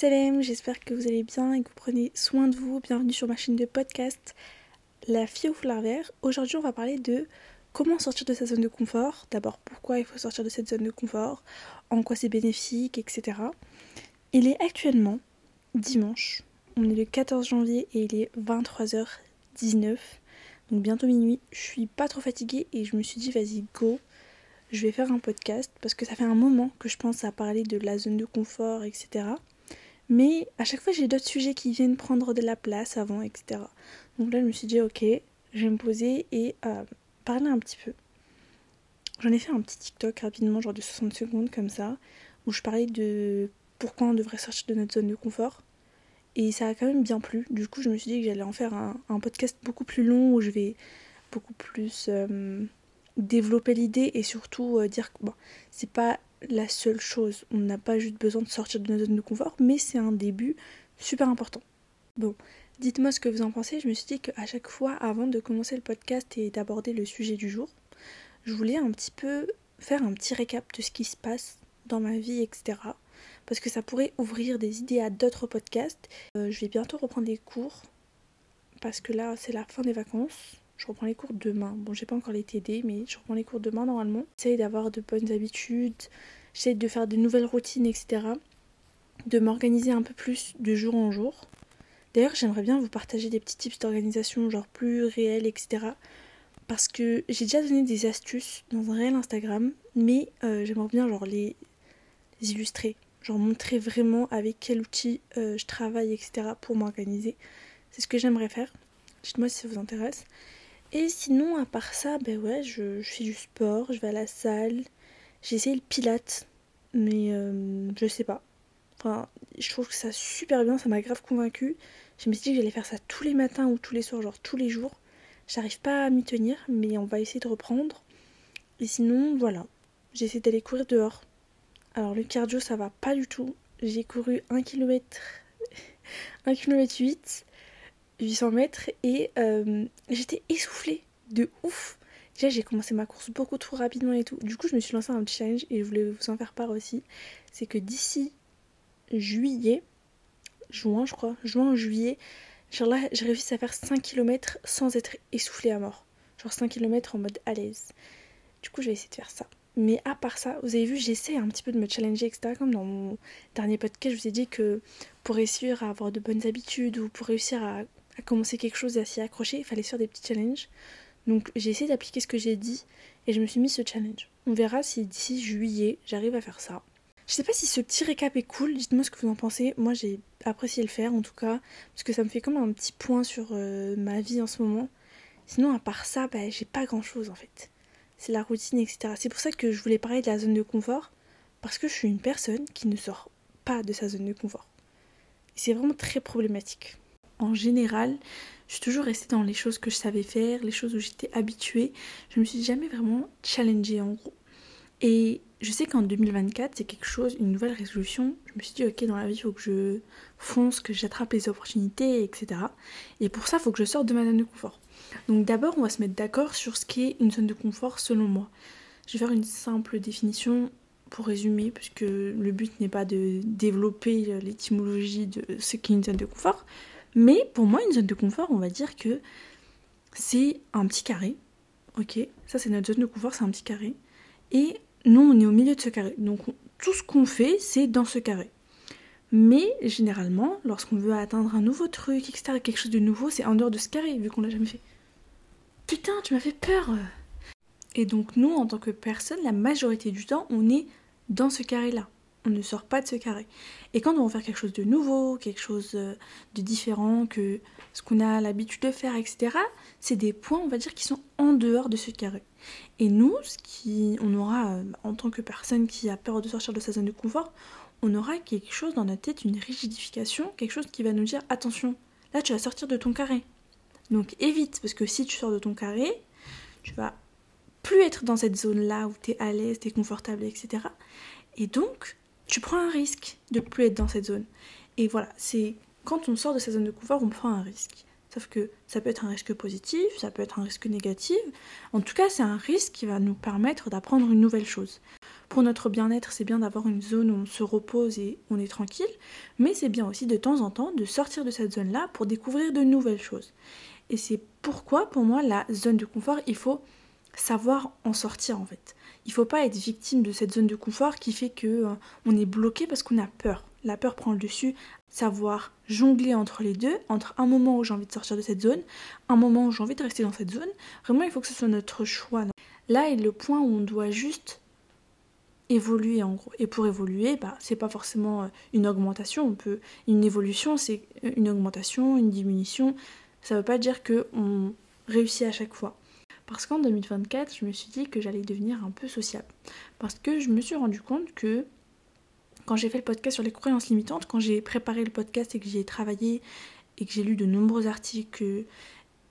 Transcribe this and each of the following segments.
Salam, j'espère que vous allez bien et que vous prenez soin de vous. Bienvenue sur ma chaîne de podcast La fille au foulard vert. Aujourd'hui, on va parler de comment sortir de sa zone de confort. D'abord, pourquoi il faut sortir de cette zone de confort, en quoi c'est bénéfique, etc. Il est actuellement dimanche. On est le 14 janvier et il est 23h19. Donc bientôt minuit. Je suis pas trop fatiguée et je me suis dit, vas-y, go je vais faire un podcast parce que ça fait un moment que je pense à parler de la zone de confort, etc. Mais à chaque fois, j'ai d'autres sujets qui viennent prendre de la place avant, etc. Donc là, je me suis dit, ok, je vais me poser et euh, parler un petit peu. J'en ai fait un petit TikTok rapidement, genre de 60 secondes comme ça, où je parlais de pourquoi on devrait sortir de notre zone de confort. Et ça a quand même bien plu. Du coup, je me suis dit que j'allais en faire un, podcast beaucoup plus long où je vais beaucoup plus euh, développer l'idée et surtout euh, dire que bon, c'est pas la seule chose. On n'a pas juste besoin de sortir de notre zone de confort, mais c'est un début super important. Bon, dites-moi ce que vous en pensez. Je me suis dit qu'à chaque fois, avant de commencer le podcast et d'aborder le sujet du jour, je voulais un petit peu faire un petit récap de ce qui se passe dans ma vie, etc. Parce que ça pourrait ouvrir des idées à d'autres podcasts. Euh, je vais bientôt reprendre les cours. Parce que là, c'est la fin des vacances. Je reprends les cours demain. Bon, j'ai pas encore les TD, mais je reprends les cours demain normalement. J'essaye d'avoir de bonnes habitudes, j'essaye de faire de nouvelles routines, etc. De m'organiser un peu plus de jour en jour. D'ailleurs, j'aimerais bien vous partager des petits tips d'organisation, genre plus réels, etc. Parce que j'ai déjà donné des astuces dans un réel Instagram, mais euh, j'aimerais bien genre les, illustrer, genre montrer vraiment avec quel outil euh, je travaille, etc. pour m'organiser. C'est ce que j'aimerais faire. Dites-moi si ça vous intéresse. Et sinon, à part ça, ben ouais, je, fais du sport, je vais à la salle. J'ai essayé le pilate, mais euh, je sais pas. Je trouve que ça super bien, ça m'a grave convaincu. Je me suis dit que j'allais faire ça tous les matins ou tous les soirs, genre tous les jours. J'arrive pas à m'y tenir, mais on va essayer de reprendre. Et sinon, voilà. J'essaie d'aller courir dehors. Alors le cardio, ça va pas du tout. J'ai couru 1 km 1 km 8 800 mètres et euh, j'étais essoufflée de ouf. Déjà, j'ai commencé ma course beaucoup trop rapidement et tout. Du coup, je me suis lancé un petit challenge et je voulais vous en faire part aussi. C'est que d'ici juillet, juin, je crois, juin, juillet, genre là, j'ai réussi à faire 5 km sans être essoufflée à mort. Genre 5 km en mode à l'aise. Du coup, je vais essayer de faire ça. Mais à part ça, vous avez vu, j'essaie un petit peu de me challenger, etc. Comme dans mon dernier podcast, je vous ai dit que pour réussir à avoir de bonnes habitudes ou pour réussir à à commencer quelque chose et à s'y accrocher, il fallait faire des petits challenges. Donc j'ai essayé d'appliquer ce que j'ai dit et je me suis mis ce challenge. On verra si d'ici juillet j'arrive à faire ça. Je sais pas si ce petit récap est cool, dites-moi ce que vous en pensez. Moi j'ai apprécié le faire en tout cas, parce que ça me fait comme un petit point sur euh, ma vie en ce moment. Sinon à part ça, bah, j'ai pas grand chose en fait. C'est la routine, etc. C'est pour ça que je voulais parler de la zone de confort, parce que je suis une personne qui ne sort pas de sa zone de confort. C'est vraiment très problématique en général, je suis toujours restée dans les choses que je savais faire, les choses où j'étais habituée. Je me suis jamais vraiment challengée en gros. Et je sais qu'en 2024, c'est quelque chose, une nouvelle résolution. Je me suis dit, ok, dans la vie, il faut que je fonce, que j'attrape les opportunités, etc. Et pour ça, il faut que je sorte de ma zone de confort. Donc d'abord, on va se mettre d'accord sur ce qu'est une zone de confort selon moi. Je vais faire une simple définition pour résumer, puisque le but n'est pas de développer l'étymologie de ce qu'est une zone de confort, mais pour moi, une zone de confort, on va dire que c'est un petit carré. Ok, ça c'est notre zone de confort, c'est un petit carré. Et nous, on est au milieu de ce carré. Donc tout ce qu'on fait, c'est dans ce carré. Mais généralement, lorsqu'on veut atteindre un nouveau truc, etc., quelque chose de nouveau, c'est en dehors de ce carré, vu qu'on l'a jamais fait. Putain, tu m'as fait peur Et donc nous, en tant que personne, la majorité du temps, on est dans ce carré-là on ne sort pas de ce carré. Et quand on va faire quelque chose de nouveau, quelque chose euh, de différent que ce qu'on a l'habitude de faire, etc., c'est des points, on va dire, qui sont en dehors de ce carré. Et nous, ce qui, on aura, euh, en tant que personne qui a peur de sortir de sa zone de confort, on aura quelque chose dans notre tête, une rigidification, quelque chose qui va nous dire attention, là tu vas sortir de ton carré. Donc évite, parce que si tu sors de ton carré, tu vas plus être dans cette zone-là où tu es à l'aise, tu es confortable, etc. Et donc, tu prends un risque de plus être dans cette zone. Et voilà, c'est quand on sort de sa zone de confort, on prend un risque. Sauf que ça peut être un risque positif, ça peut être un risque négatif. En tout cas, c'est un risque qui va nous permettre d'apprendre une nouvelle chose. Pour notre bien-être, c'est bien d'avoir une zone où on se repose et on est tranquille, mais c'est bien aussi de temps en temps de sortir de cette zone-là pour découvrir de nouvelles choses. Et c'est pourquoi, pour moi, la zone de confort, il faut savoir en sortir en fait. Il faut pas être victime de cette zone de confort qui fait que euh, on est bloqué parce qu'on a peur. La peur prend le dessus. Savoir jongler entre les deux, entre un moment où j'ai envie de sortir de cette zone, un moment où j'ai envie de rester dans cette zone. Vraiment, il faut que ce soit notre choix. Là est le point où on doit juste évoluer en gros. Et pour évoluer, bah, c'est pas forcément euh, une augmentation. On peut une évolution, c'est une augmentation, une diminution. Ça veut pas dire que on réussit à chaque fois. Parce qu'en 2024, je me suis dit que j'allais devenir un peu sociable. Parce que je me suis rendu compte que quand j'ai fait le podcast sur les croyances limitantes, quand j'ai préparé le podcast et que j'y ai travaillé et que j'ai lu de nombreux articles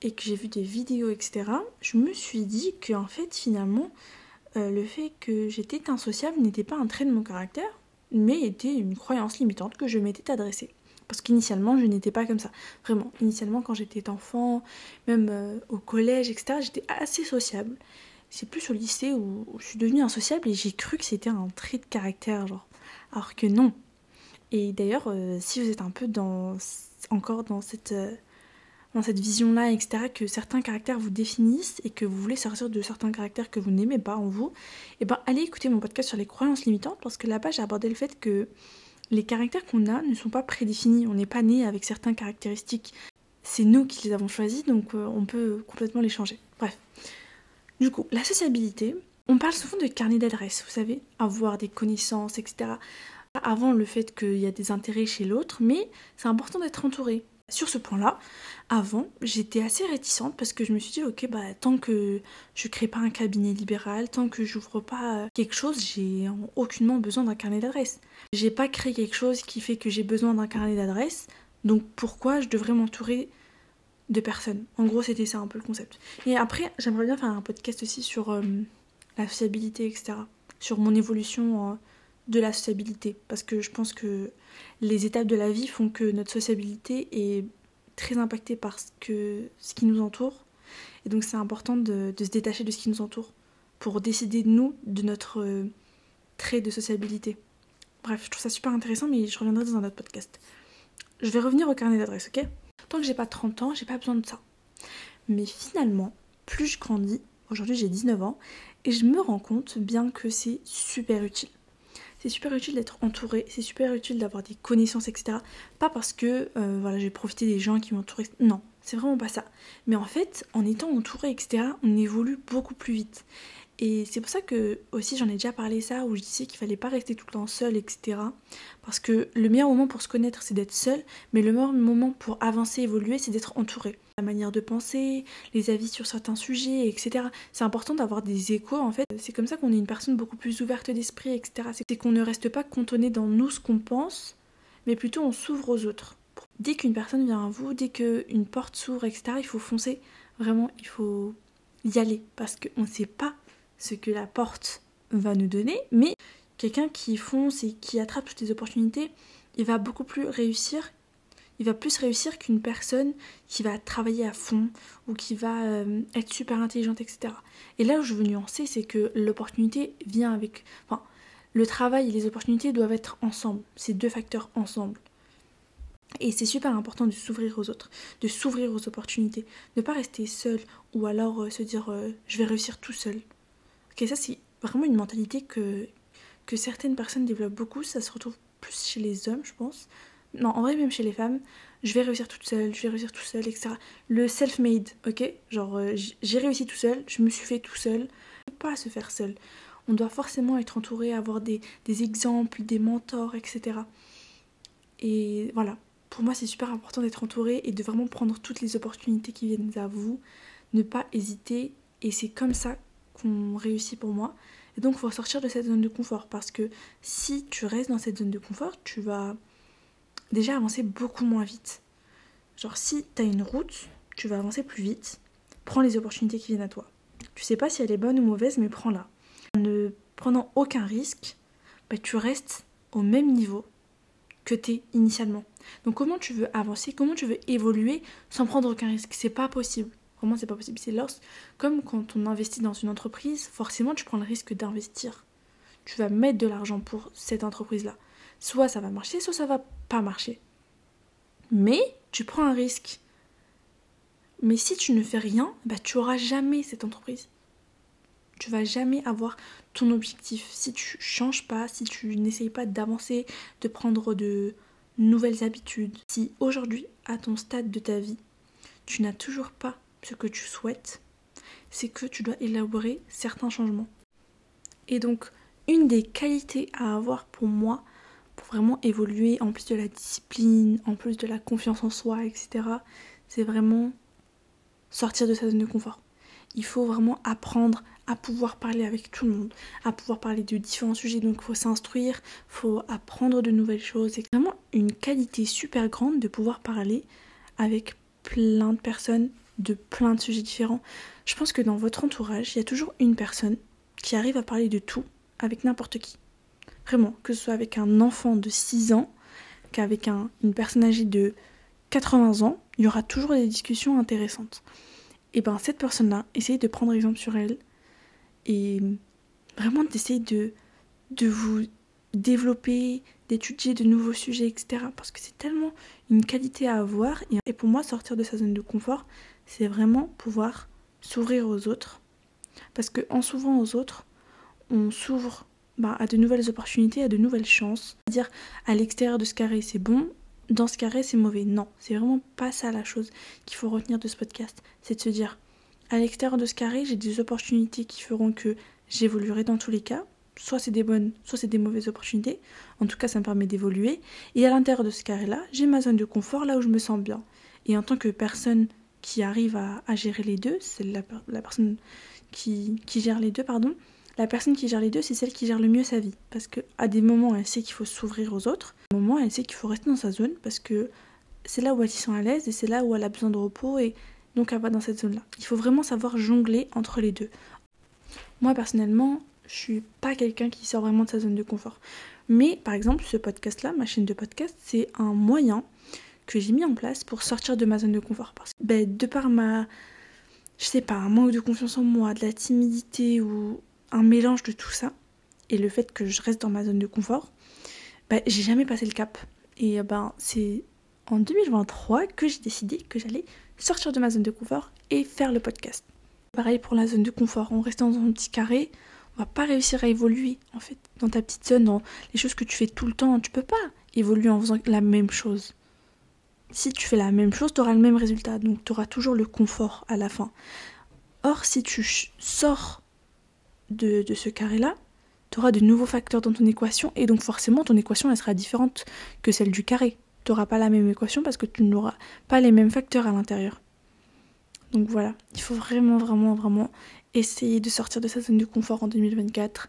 et que j'ai vu des vidéos, etc., je me suis dit qu'en fait, finalement, euh, le fait que j'étais insociable n'était pas un trait de mon caractère, mais était une croyance limitante que je m'étais adressée. Parce qu'initialement, je n'étais pas comme ça. Vraiment, initialement, quand j'étais enfant, même euh, au collège, etc., j'étais assez sociable. C'est plus au lycée où, je suis devenue insociable et j'ai cru que c'était un trait de caractère, genre. Alors que non. Et d'ailleurs, euh, si vous êtes un peu dans encore dans cette, euh, vision-là, etc., que certains caractères vous définissent et que vous voulez sortir de certains caractères que vous n'aimez pas en vous, et eh ben allez écouter mon podcast sur les croyances limitantes parce que là-bas j'ai abordé le fait que les caractères qu'on a ne sont pas prédéfinis. On n'est pas né avec certaines caractéristiques. C'est nous qui les avons choisis, donc euh, on peut complètement les changer. Bref. Du coup, la sociabilité, on parle souvent de carnet d'adresse, vous savez, avoir des connaissances, etc. Avant le fait qu'il y a des intérêts chez l'autre, mais c'est important d'être entouré. Sur ce point-là, avant, j'étais assez réticente parce que je me suis dit, ok, bah, tant que je crée pas un cabinet libéral, tant que j'ouvre pas quelque chose, j'ai aucunement besoin d'un carnet d'adresse. J'ai pas créé quelque chose qui fait que j'ai besoin d'un carnet d'adresse, donc pourquoi je devrais m'entourer de personnes? En gros, c'était ça un peu le concept. Et après, j'aimerais bien faire un podcast aussi sur euh, la sociabilité, etc. Sur mon évolution. Euh, de la sociabilité parce que je pense que les étapes de la vie font que notre sociabilité est très impactée par ce, que, ce qui nous entoure et donc c'est important de, se détacher de ce qui nous entoure pour décider de nous, de notre euh, trait de sociabilité. Bref, je trouve ça super intéressant mais je reviendrai dans un autre podcast. Je vais revenir au carnet d'adresse, ok? Tant que j'ai pas 30 ans, j'ai pas besoin de ça. Mais finalement, plus je grandis, aujourd'hui j'ai 19 ans, et je me rends compte bien que c'est super utile c'est super utile d'être entouré, c'est super utile d'avoir des connaissances, etc. Pas parce que euh, voilà, j'ai profité des gens qui m'entourent. Non, c'est vraiment pas ça. Mais en fait, en étant entouré, etc., on évolue beaucoup plus vite. Et c'est pour ça que aussi j'en ai déjà parlé ça, où je disais qu'il fallait pas rester tout le temps seul, etc. Parce que le meilleur moment pour se connaître, c'est d'être seul, mais le meilleur moment pour avancer, évoluer, c'est d'être entouré. La manière de penser, les avis sur certains sujets, etc. C'est important d'avoir des échos, en fait. C'est comme ça qu'on est une personne beaucoup plus ouverte d'esprit, etc. C'est qu'on ne reste pas cantonné dans nous ce qu'on pense, mais plutôt on s'ouvre aux autres. Dès qu'une personne vient à vous, dès qu'une porte s'ouvre, etc., il faut foncer. Vraiment, il faut y aller parce qu'on ne sait pas ce que la porte va nous donner, mais quelqu'un qui fonce et qui attrape toutes les opportunités, il va beaucoup plus réussir. Il va plus réussir qu'une personne qui va travailler à fond ou qui va euh, être super intelligente, etc. Et là où je veux nuancer, c'est que l'opportunité vient avec. Enfin, le travail et les opportunités doivent être ensemble. Ces deux facteurs ensemble. Et c'est super important de s'ouvrir aux autres, de s'ouvrir aux opportunités, ne pas rester seul ou alors euh, se dire euh, je vais réussir tout seul. Ok, ça c'est vraiment une mentalité que, que certaines personnes développent beaucoup, ça se retrouve plus chez les hommes, je pense. Non, en vrai, même chez les femmes, je vais réussir toute seule, je vais réussir tout seul, etc. Le self-made, ok? Genre, euh, j'ai réussi tout seul, je me suis fait tout seul. On pas se faire seul. On doit forcément être entouré, avoir des, des exemples, des mentors, etc. Et voilà, pour moi, c'est super important d'être entouré et de vraiment prendre toutes les opportunités qui viennent à vous, ne pas hésiter. Et c'est comme ça qu'on réussit pour moi. Et donc, il faut sortir de cette zone de confort parce que si tu restes dans cette zone de confort, tu vas déjà avancer beaucoup moins vite. Genre, si tu as une route, tu vas avancer plus vite. Prends les opportunités qui viennent à toi. Tu sais pas si elle est bonne ou mauvaise, mais prends-la. En ne prenant aucun risque, bah, tu restes au même niveau que tu es initialement. Donc comment tu veux avancer, comment tu veux évoluer sans prendre aucun risque? C'est pas possible. Comment c'est pas possible? C'est lorsque, comme quand on investit dans une entreprise, forcément tu prends le risque d'investir. tu vas mettre de l'argent pour cette entreprise-là. Soit ça va marcher, soit ça va pas marcher. Mais tu prends un risque. Mais si tu ne fais rien, bah, tu auras jamais cette entreprise. Tu vas jamais avoir ton objectif. Si tu changes pas, si tu n'essayes pas d'avancer, de prendre de nouvelles habitudes, si aujourd'hui, à ton stade de ta vie, tu n'as toujours pas ce que tu souhaites, c'est que tu dois élaborer certains changements. Et donc, une des qualités à avoir pour moi, pour vraiment évoluer, en plus de la discipline, en plus de la confiance en soi, etc., c'est vraiment sortir de sa zone de confort. Il faut vraiment apprendre à pouvoir parler avec tout le monde, à pouvoir parler de différents sujets. Donc il faut s'instruire, il faut apprendre de nouvelles choses. C'est vraiment une qualité super grande de pouvoir parler avec plein de personnes de plein de sujets différents. Je pense que dans votre entourage, il y a toujours une personne qui arrive à parler de tout avec n'importe qui. Vraiment, que ce soit avec un enfant de 6 ans, qu'avec un, une personne âgée de 80 ans, il y aura toujours des discussions intéressantes. Et bien cette personne-là, essayez de prendre exemple sur elle et vraiment d'essayer de, de vous développer, d'étudier de nouveaux sujets, etc. Parce que c'est tellement une qualité à avoir. Et pour moi, sortir de sa zone de confort, c'est vraiment pouvoir s'ouvrir aux autres. Parce qu'en s'ouvrant aux autres, on s'ouvre bah, à de nouvelles opportunités, à de nouvelles chances. C'est-à-dire, à l'extérieur de ce carré, c'est bon, dans ce carré, c'est mauvais. Non, c'est vraiment pas ça la chose qu'il faut retenir de ce podcast. C'est de se dire, à l'extérieur de ce carré, j'ai des opportunités qui feront que j'évoluerai dans tous les cas. Soit c'est des bonnes, soit c'est des mauvaises opportunités. En tout cas, ça me permet d'évoluer. Et à l'intérieur de ce carré-là, j'ai ma zone de confort là où je me sens bien. Et en tant que personne qui arrive à, gérer les deux, c'est la, personne qui, qui gère les deux, pardon, la personne qui gère les deux, c'est celle qui gère le mieux sa vie. Parce qu'à des moments, elle sait qu'il faut s'ouvrir aux autres. À des moments, elle sait qu'il faut rester dans sa zone parce que c'est là où elle s'y sent à l'aise et c'est là où elle a besoin de repos et donc elle va dans cette zone-là. Il faut vraiment savoir jongler entre les deux. Moi, personnellement, je suis pas quelqu'un qui sort vraiment de sa zone de confort. Mais par exemple, ce podcast-là, ma chaîne de podcast, c'est un moyen que j'ai mis en place pour sortir de ma zone de confort. Parce que ben, de par ma, je sais pas, un manque de confiance en moi, de la timidité ou un mélange de tout ça, et le fait que je reste dans ma zone de confort, ben, j'ai jamais passé le cap. Et ben c'est en 2023 que j'ai décidé que j'allais sortir de ma zone de confort et faire le podcast. Pareil pour la zone de confort, en restant dans un petit carré, on va pas réussir à évoluer en fait dans ta petite zone, dans les choses que tu fais tout le temps, tu peux pas évoluer en faisant la même chose si tu fais la même chose, tu auras le même résultat. Donc tu auras toujours le confort à la fin. Or, si tu sors de, ce carré-là, tu auras de nouveaux facteurs dans ton équation et donc forcément ton équation elle sera différente que celle du carré. Tu n'auras pas la même équation parce que tu n'auras pas les mêmes facteurs à l'intérieur. Donc voilà, il faut vraiment, vraiment, vraiment essayer de sortir de sa zone de confort en 2024.